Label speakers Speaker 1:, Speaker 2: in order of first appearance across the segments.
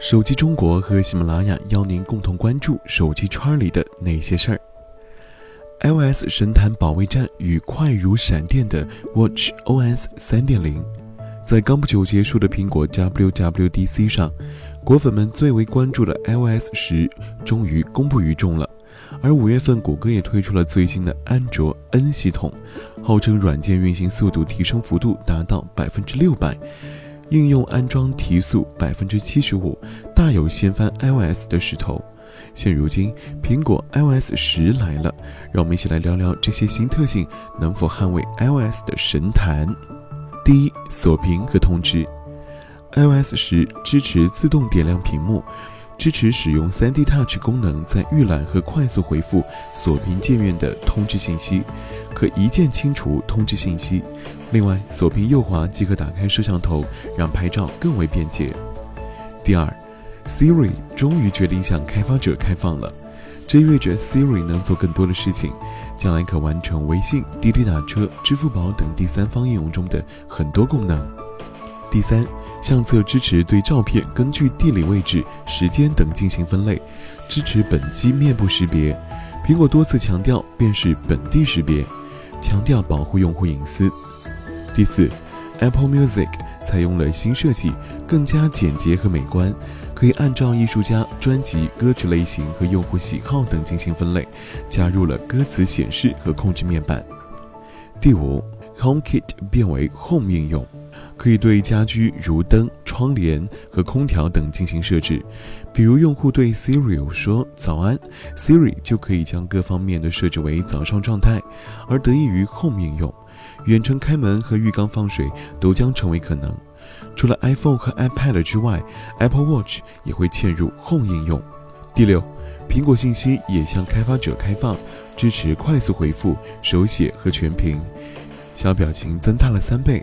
Speaker 1: 手机中国和喜马拉雅邀您共同关注手机圈里的那些事儿。iOS 神坛保卫战与快如闪电的 Watch OS 3.0，在刚不久结束的苹果 WWDC 上，果粉们最为关注的 iOS 十终于公布于众了。而五月份，谷歌也推出了最新的安卓 N 系统，号称软件运行速度提升幅度达到百分之六百。应用安装提速百分之七十五，大有掀翻 iOS 的势头。现如今，苹果 iOS 十来了，让我们一起来聊聊这些新特性能否捍卫 iOS 的神坛。第一，锁屏和通知，iOS 十支持自动点亮屏幕。支持使用 3D Touch 功能，在预览和快速回复锁屏界面的通知信息，可一键清除通知信息。另外，锁屏右滑即可打开摄像头，让拍照更为便捷。第二，Siri 终于决定向开发者开放了，这意味着 Siri 能做更多的事情，将来可完成微信、滴滴打车、支付宝等第三方应用中的很多功能。第三。相册支持对照片根据地理位置、时间等进行分类，支持本机面部识别。苹果多次强调便是本地识别，强调保护用户隐私。第四，Apple Music 采用了新设计，更加简洁和美观，可以按照艺术家、专辑、歌曲类型和用户喜好等进行分类，加入了歌词显示和控制面板。第五，HomeKit 变为 Home 应用。可以对家居如灯、窗帘和空调等进行设置，比如用户对 Siri 说“早安 ”，Siri 就可以将各方面的设置为早上状态，而得益于 Home 应用，远程开门和浴缸放水都将成为可能。除了 iPhone 和 iPad 之外，Apple Watch 也会嵌入 Home 应用。第六，苹果信息也向开发者开放，支持快速回复、手写和全屏，小表情增大了三倍。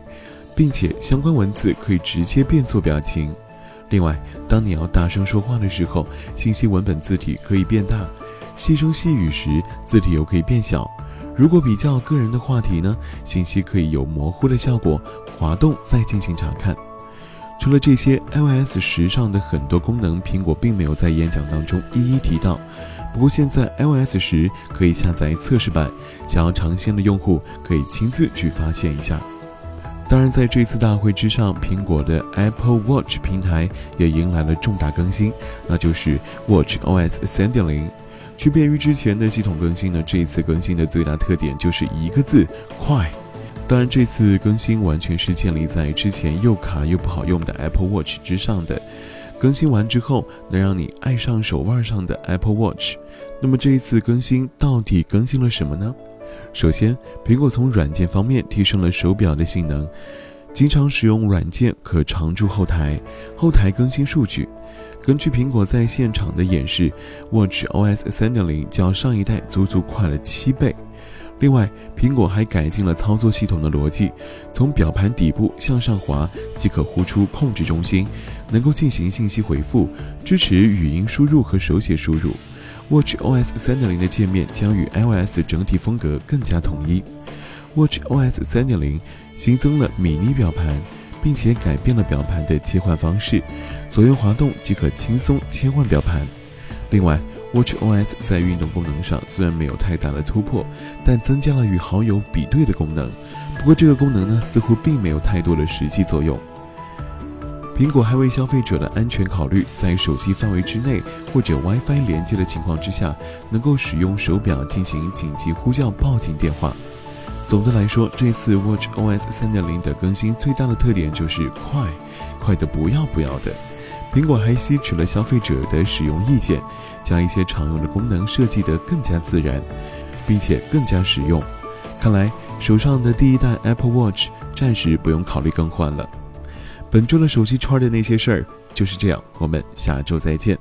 Speaker 1: 并且相关文字可以直接变作表情。另外，当你要大声说话的时候，信息文本字体可以变大；细声细语时，字体又可以变小。如果比较个人的话题呢，信息可以有模糊的效果，滑动再进行查看。除了这些，iOS 十上的很多功能，苹果并没有在演讲当中一一提到。不过现在 iOS 十可以下载测试版，想要尝鲜的用户可以亲自去发现一下。当然，在这次大会之上，苹果的 Apple Watch 平台也迎来了重大更新，那就是 Watch OS 3.0。区别于之前的系统更新呢，这一次更新的最大特点就是一个字：快。当然，这次更新完全是建立在之前又卡又不好用的 Apple Watch 之上的。更新完之后，能让你爱上手腕上的 Apple Watch。那么这一次更新到底更新了什么呢？首先，苹果从软件方面提升了手表的性能，经常使用软件可常驻后台，后台更新数据。根据苹果在现场的演示，Watch OS 3.0较上一代足足快了七倍。另外，苹果还改进了操作系统的逻辑，从表盘底部向上滑即可呼出控制中心，能够进行信息回复，支持语音输入和手写输入。Watch OS 3.0的界面将与 iOS 整体风格更加统一。Watch OS 3.0新增了米妮表盘，并且改变了表盘的切换方式，左右滑动即可轻松切换表盘。另外，Watch OS 在运动功能上虽然没有太大的突破，但增加了与好友比对的功能。不过，这个功能呢，似乎并没有太多的实际作用。苹果还为消费者的安全考虑，在手机范围之内或者 WiFi 连接的情况之下，能够使用手表进行紧急呼叫报警电话。总的来说，这次 Watch OS 3.0的更新最大的特点就是快，快的不要不要的。苹果还吸取了消费者的使用意见，将一些常用的功能设计得更加自然，并且更加实用。看来手上的第一代 Apple Watch 暂时不用考虑更换了。本周的手机圈的那些事儿就是这样，我们下周再见。